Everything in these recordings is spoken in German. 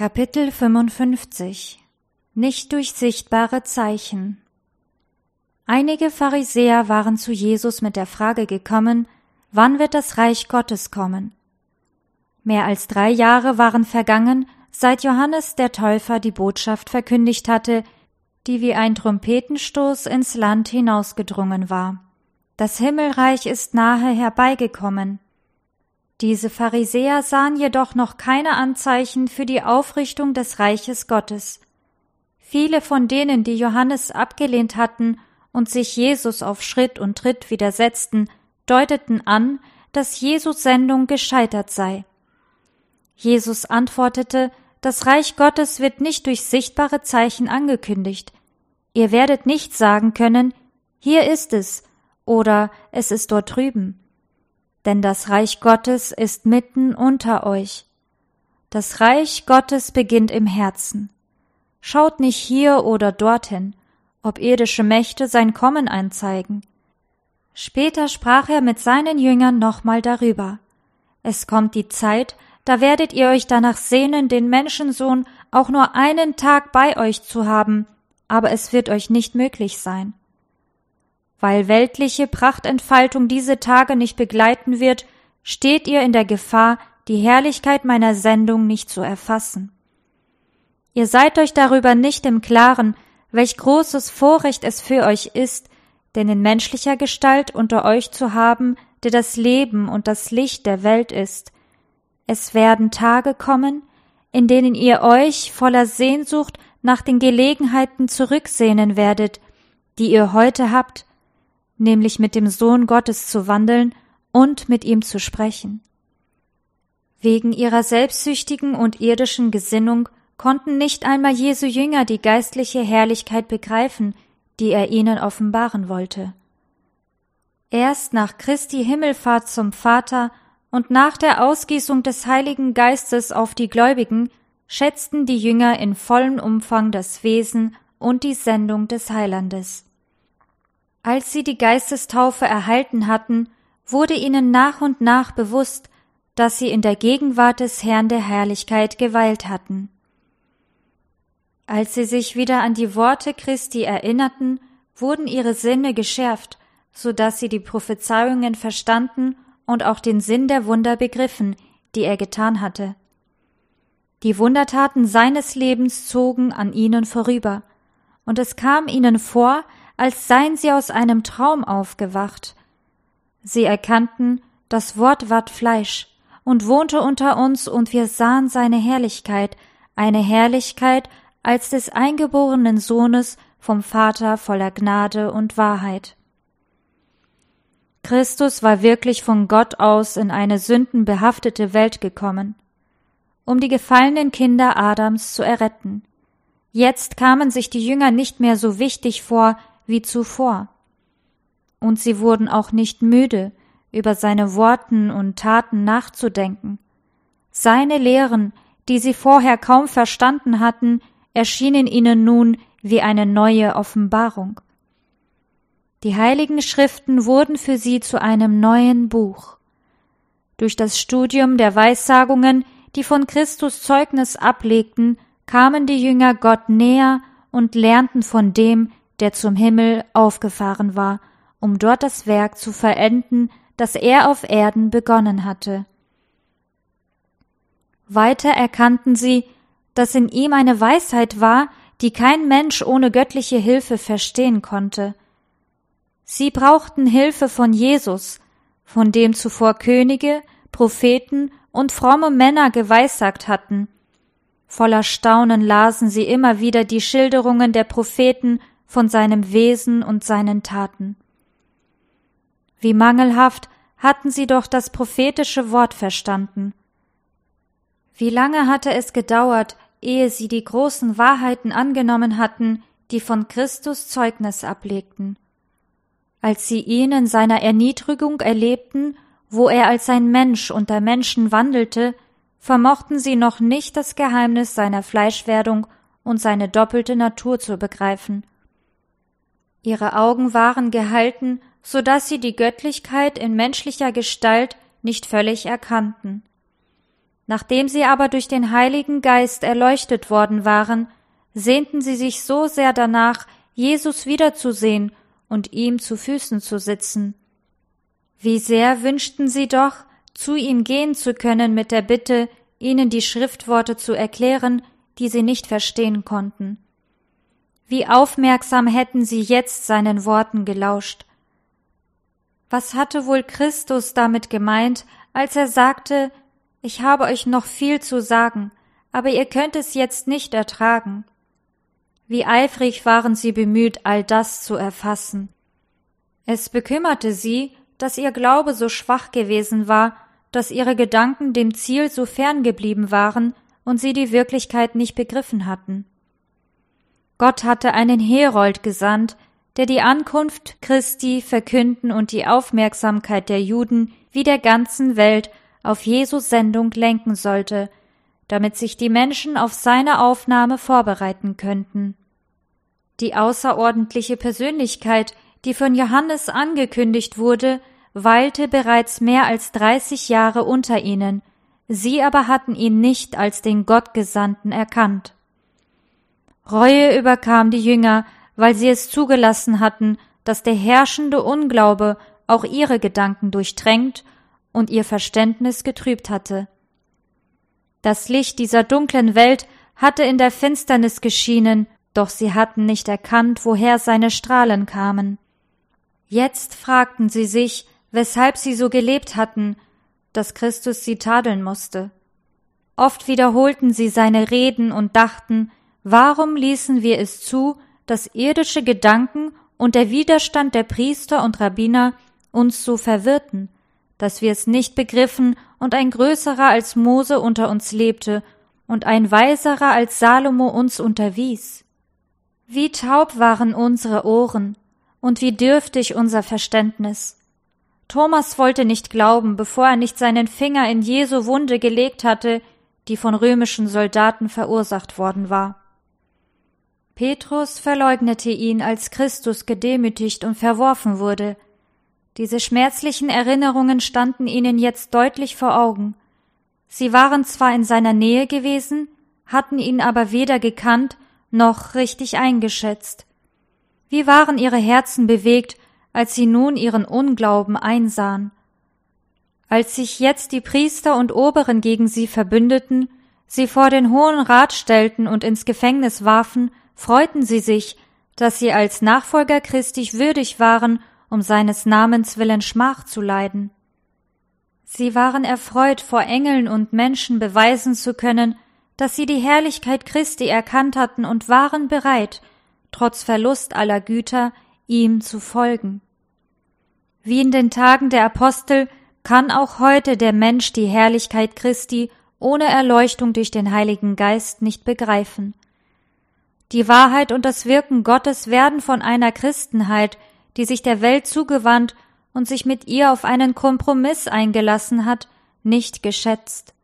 Kapitel 55 Nicht durch sichtbare Zeichen Einige Pharisäer waren zu Jesus mit der Frage gekommen, wann wird das Reich Gottes kommen? Mehr als drei Jahre waren vergangen, seit Johannes der Täufer die Botschaft verkündigt hatte, die wie ein Trompetenstoß ins Land hinausgedrungen war. Das Himmelreich ist nahe herbeigekommen. Diese Pharisäer sahen jedoch noch keine Anzeichen für die Aufrichtung des Reiches Gottes. Viele von denen, die Johannes abgelehnt hatten und sich Jesus auf Schritt und Tritt widersetzten, deuteten an, dass Jesus Sendung gescheitert sei. Jesus antwortete, das Reich Gottes wird nicht durch sichtbare Zeichen angekündigt. Ihr werdet nicht sagen können, hier ist es oder es ist dort drüben denn das Reich Gottes ist mitten unter euch. Das Reich Gottes beginnt im Herzen. Schaut nicht hier oder dorthin, ob irdische Mächte sein Kommen anzeigen. Später sprach er mit seinen Jüngern nochmal darüber. Es kommt die Zeit, da werdet ihr euch danach sehnen, den Menschensohn auch nur einen Tag bei euch zu haben, aber es wird euch nicht möglich sein. Weil weltliche Prachtentfaltung diese Tage nicht begleiten wird, steht ihr in der Gefahr, die Herrlichkeit meiner Sendung nicht zu erfassen. Ihr seid euch darüber nicht im Klaren, welch großes Vorrecht es für euch ist, denn in menschlicher Gestalt unter euch zu haben, der das Leben und das Licht der Welt ist. Es werden Tage kommen, in denen ihr euch voller Sehnsucht nach den Gelegenheiten zurücksehnen werdet, die ihr heute habt, nämlich mit dem Sohn Gottes zu wandeln und mit ihm zu sprechen. Wegen ihrer selbstsüchtigen und irdischen Gesinnung konnten nicht einmal Jesu Jünger die geistliche Herrlichkeit begreifen, die er ihnen offenbaren wollte. Erst nach Christi Himmelfahrt zum Vater und nach der Ausgießung des Heiligen Geistes auf die Gläubigen schätzten die Jünger in vollem Umfang das Wesen und die Sendung des Heilandes. Als sie die Geistestaufe erhalten hatten, wurde ihnen nach und nach bewusst, dass sie in der Gegenwart des Herrn der Herrlichkeit geweilt hatten. Als sie sich wieder an die Worte Christi erinnerten, wurden ihre Sinne geschärft, so dass sie die Prophezeiungen verstanden und auch den Sinn der Wunder begriffen, die er getan hatte. Die Wundertaten seines Lebens zogen an ihnen vorüber, und es kam ihnen vor, als seien sie aus einem Traum aufgewacht. Sie erkannten, das Wort ward Fleisch und wohnte unter uns, und wir sahen seine Herrlichkeit, eine Herrlichkeit als des eingeborenen Sohnes vom Vater voller Gnade und Wahrheit. Christus war wirklich von Gott aus in eine sündenbehaftete Welt gekommen, um die gefallenen Kinder Adams zu erretten. Jetzt kamen sich die Jünger nicht mehr so wichtig vor wie zuvor. Und sie wurden auch nicht müde, über seine Worten und Taten nachzudenken. Seine Lehren, die sie vorher kaum verstanden hatten, erschienen ihnen nun wie eine neue Offenbarung. Die heiligen Schriften wurden für sie zu einem neuen Buch. Durch das Studium der Weissagungen, die von Christus Zeugnis ablegten, kamen die Jünger Gott näher und lernten von dem, der zum Himmel aufgefahren war, um dort das Werk zu verenden, das er auf Erden begonnen hatte. Weiter erkannten sie, dass in ihm eine Weisheit war, die kein Mensch ohne göttliche Hilfe verstehen konnte. Sie brauchten Hilfe von Jesus, von dem zuvor Könige, Propheten und fromme Männer geweissagt hatten. Voller Staunen lasen sie immer wieder die Schilderungen der Propheten von seinem Wesen und seinen Taten. Wie mangelhaft hatten sie doch das prophetische Wort verstanden. Wie lange hatte es gedauert, ehe sie die großen Wahrheiten angenommen hatten, die von Christus Zeugnis ablegten. Als sie ihn in seiner Erniedrigung erlebten, wo er als ein Mensch unter Menschen wandelte, vermochten sie noch nicht das Geheimnis seiner Fleischwerdung und seine doppelte Natur zu begreifen. Ihre Augen waren gehalten, so dass sie die Göttlichkeit in menschlicher Gestalt nicht völlig erkannten. Nachdem sie aber durch den Heiligen Geist erleuchtet worden waren, sehnten sie sich so sehr danach, Jesus wiederzusehen und ihm zu Füßen zu sitzen. Wie sehr wünschten sie doch, zu ihm gehen zu können mit der Bitte, ihnen die Schriftworte zu erklären, die sie nicht verstehen konnten. Wie aufmerksam hätten sie jetzt seinen Worten gelauscht. Was hatte wohl Christus damit gemeint, als er sagte, ich habe euch noch viel zu sagen, aber ihr könnt es jetzt nicht ertragen. Wie eifrig waren sie bemüht, all das zu erfassen. Es bekümmerte sie, dass ihr Glaube so schwach gewesen war, dass ihre Gedanken dem Ziel so fern geblieben waren und sie die Wirklichkeit nicht begriffen hatten. Gott hatte einen Herold gesandt, der die Ankunft Christi verkünden und die Aufmerksamkeit der Juden wie der ganzen Welt auf Jesus Sendung lenken sollte, damit sich die Menschen auf seine Aufnahme vorbereiten könnten. Die außerordentliche Persönlichkeit, die von Johannes angekündigt wurde, weilte bereits mehr als dreißig Jahre unter ihnen, sie aber hatten ihn nicht als den Gottgesandten erkannt. Reue überkam die Jünger, weil sie es zugelassen hatten, dass der herrschende Unglaube auch ihre Gedanken durchtränkt und ihr Verständnis getrübt hatte. Das Licht dieser dunklen Welt hatte in der Finsternis geschienen doch sie hatten nicht erkannt, woher seine Strahlen kamen. Jetzt fragten sie sich, weshalb sie so gelebt hatten, dass Christus sie tadeln musste. Oft wiederholten sie seine Reden und dachten, warum ließen wir es zu, dass irdische Gedanken und der Widerstand der Priester und Rabbiner uns so verwirrten, dass wir es nicht begriffen und ein größerer als Mose unter uns lebte und ein weiserer als Salomo uns unterwies. Wie taub waren unsere Ohren und wie dürftig unser Verständnis. Thomas wollte nicht glauben, bevor er nicht seinen Finger in Jesu Wunde gelegt hatte, die von römischen Soldaten verursacht worden war. Petrus verleugnete ihn, als Christus gedemütigt und verworfen wurde. Diese schmerzlichen Erinnerungen standen ihnen jetzt deutlich vor Augen. Sie waren zwar in seiner Nähe gewesen, hatten ihn aber weder gekannt noch richtig eingeschätzt. Wie waren ihre Herzen bewegt, als sie nun ihren Unglauben einsahen? Als sich jetzt die Priester und Oberen gegen sie verbündeten, sie vor den Hohen Rat stellten und ins Gefängnis warfen, freuten sie sich, dass sie als Nachfolger Christi würdig waren, um seines Namens willen Schmach zu leiden. Sie waren erfreut, vor Engeln und Menschen beweisen zu können, dass sie die Herrlichkeit Christi erkannt hatten und waren bereit, trotz Verlust aller Güter, ihm zu folgen. Wie in den Tagen der Apostel kann auch heute der Mensch die Herrlichkeit Christi ohne Erleuchtung durch den Heiligen Geist nicht begreifen. Die Wahrheit und das Wirken Gottes werden von einer Christenheit, die sich der Welt zugewandt und sich mit ihr auf einen Kompromiss eingelassen hat, nicht geschätzt.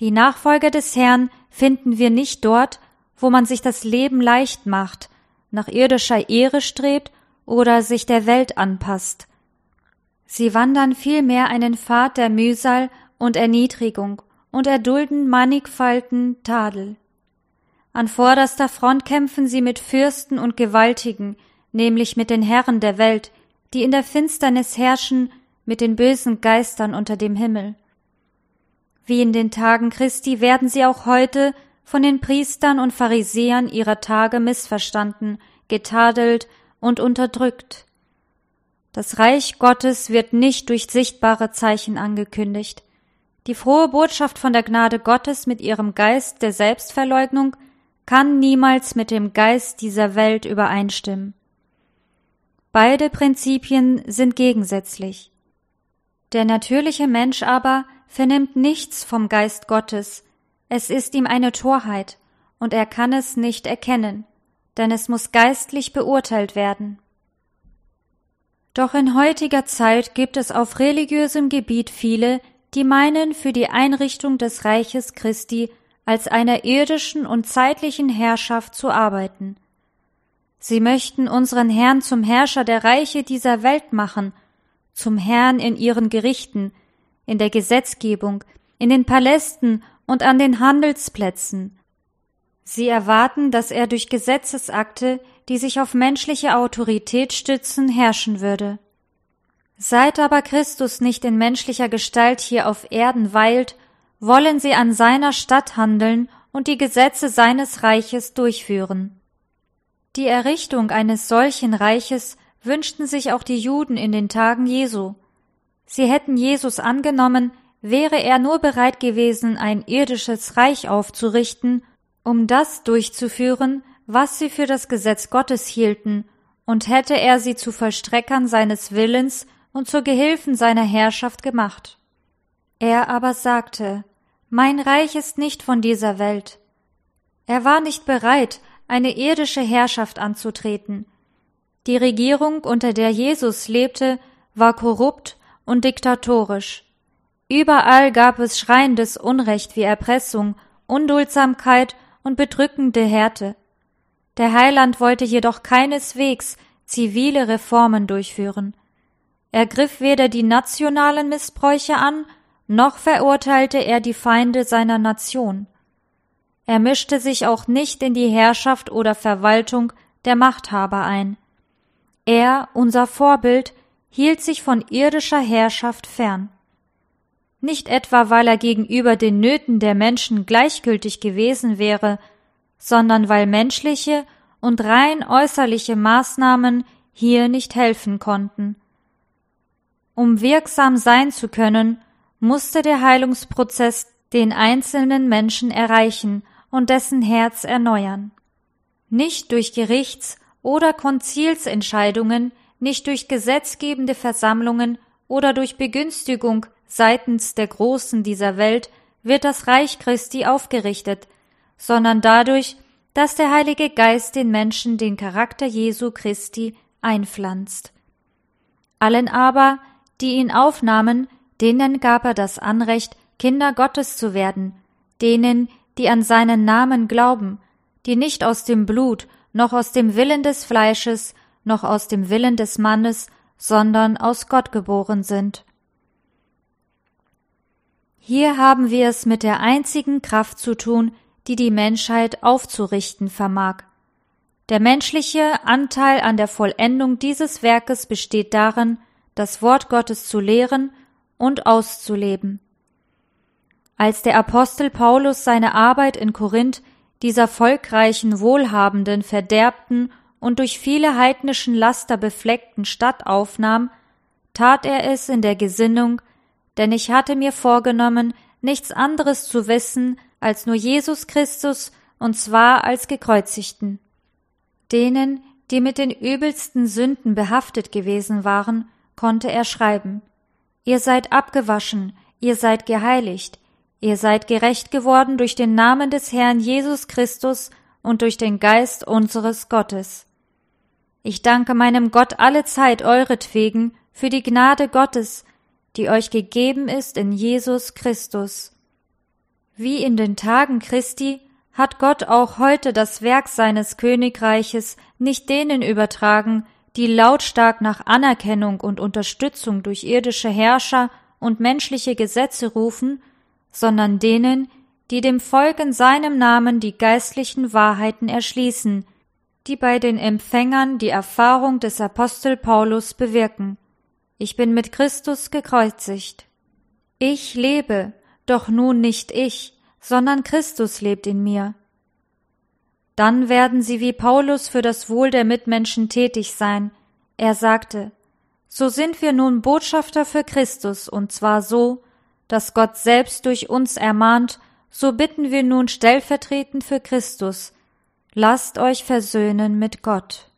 Die Nachfolger des Herrn finden wir nicht dort, wo man sich das Leben leicht macht, nach irdischer Ehre strebt oder sich der Welt anpasst. Sie wandern vielmehr einen Pfad der Mühsal und Erniedrigung und erdulden mannigfalten Tadel. An vorderster Front kämpfen sie mit Fürsten und Gewaltigen, nämlich mit den Herren der Welt, die in der Finsternis herrschen, mit den bösen Geistern unter dem Himmel. Wie in den Tagen Christi werden sie auch heute von den Priestern und Pharisäern ihrer Tage missverstanden, getadelt und unterdrückt. Das Reich Gottes wird nicht durch sichtbare Zeichen angekündigt. Die frohe Botschaft von der Gnade Gottes mit ihrem Geist der Selbstverleugnung kann niemals mit dem Geist dieser Welt übereinstimmen. Beide Prinzipien sind gegensätzlich. Der natürliche Mensch aber vernimmt nichts vom Geist Gottes, es ist ihm eine Torheit, und er kann es nicht erkennen, denn es muss geistlich beurteilt werden. Doch in heutiger Zeit gibt es auf religiösem Gebiet viele, die meinen, für die Einrichtung des Reiches Christi als einer irdischen und zeitlichen Herrschaft zu arbeiten. Sie möchten unseren Herrn zum Herrscher der Reiche dieser Welt machen, zum Herrn in ihren Gerichten, in der Gesetzgebung, in den Palästen und an den Handelsplätzen. Sie erwarten, dass er durch Gesetzesakte, die sich auf menschliche Autorität stützen, herrschen würde. Seit aber Christus nicht in menschlicher Gestalt hier auf Erden weilt, wollen sie an seiner Stadt handeln und die Gesetze seines Reiches durchführen. Die Errichtung eines solchen Reiches wünschten sich auch die Juden in den Tagen Jesu. Sie hätten Jesus angenommen, wäre er nur bereit gewesen, ein irdisches Reich aufzurichten, um das durchzuführen, was sie für das Gesetz Gottes hielten, und hätte er sie zu Vollstreckern seines Willens und zu Gehilfen seiner Herrschaft gemacht. Er aber sagte, Mein Reich ist nicht von dieser Welt. Er war nicht bereit, eine irdische Herrschaft anzutreten. Die Regierung, unter der Jesus lebte, war korrupt und diktatorisch. Überall gab es schreiendes Unrecht wie Erpressung, Unduldsamkeit und bedrückende Härte. Der Heiland wollte jedoch keineswegs zivile Reformen durchführen. Er griff weder die nationalen Missbräuche an, noch verurteilte er die Feinde seiner Nation. Er mischte sich auch nicht in die Herrschaft oder Verwaltung der Machthaber ein. Er, unser Vorbild, hielt sich von irdischer Herrschaft fern. Nicht etwa, weil er gegenüber den Nöten der Menschen gleichgültig gewesen wäre, sondern weil menschliche und rein äußerliche Maßnahmen hier nicht helfen konnten. Um wirksam sein zu können, musste der Heilungsprozess den einzelnen Menschen erreichen und dessen Herz erneuern. Nicht durch Gerichts- oder Konzilsentscheidungen, nicht durch gesetzgebende Versammlungen oder durch Begünstigung seitens der Großen dieser Welt wird das Reich Christi aufgerichtet, sondern dadurch, dass der Heilige Geist den Menschen den Charakter Jesu Christi einpflanzt. Allen aber, die ihn aufnahmen, denen gab er das Anrecht, Kinder Gottes zu werden, denen, die an seinen Namen glauben, die nicht aus dem Blut, noch aus dem Willen des Fleisches, noch aus dem Willen des Mannes, sondern aus Gott geboren sind. Hier haben wir es mit der einzigen Kraft zu tun, die die Menschheit aufzurichten vermag. Der menschliche Anteil an der Vollendung dieses Werkes besteht darin, das Wort Gottes zu lehren und auszuleben. Als der Apostel Paulus seine Arbeit in Korinth dieser volkreichen, wohlhabenden, verderbten und durch viele heidnischen Laster befleckten Stadt aufnahm, tat er es in der Gesinnung, denn ich hatte mir vorgenommen, nichts anderes zu wissen als nur Jesus Christus und zwar als gekreuzigten. Denen, die mit den übelsten Sünden behaftet gewesen waren, konnte er schreiben Ihr seid abgewaschen, ihr seid geheiligt, Ihr seid gerecht geworden durch den Namen des Herrn Jesus Christus und durch den Geist unseres Gottes. Ich danke meinem Gott alle Zeit euretwegen für die Gnade Gottes, die euch gegeben ist in Jesus Christus. Wie in den Tagen Christi hat Gott auch heute das Werk seines Königreiches nicht denen übertragen, die lautstark nach Anerkennung und Unterstützung durch irdische Herrscher und menschliche Gesetze rufen, sondern denen, die dem Volk in seinem Namen die geistlichen Wahrheiten erschließen, die bei den Empfängern die Erfahrung des Apostel Paulus bewirken. Ich bin mit Christus gekreuzigt. Ich lebe, doch nun nicht ich, sondern Christus lebt in mir. Dann werden sie wie Paulus für das Wohl der Mitmenschen tätig sein. Er sagte, so sind wir nun Botschafter für Christus, und zwar so, das Gott selbst durch uns ermahnt, so bitten wir nun stellvertretend für Christus, lasst euch versöhnen mit Gott.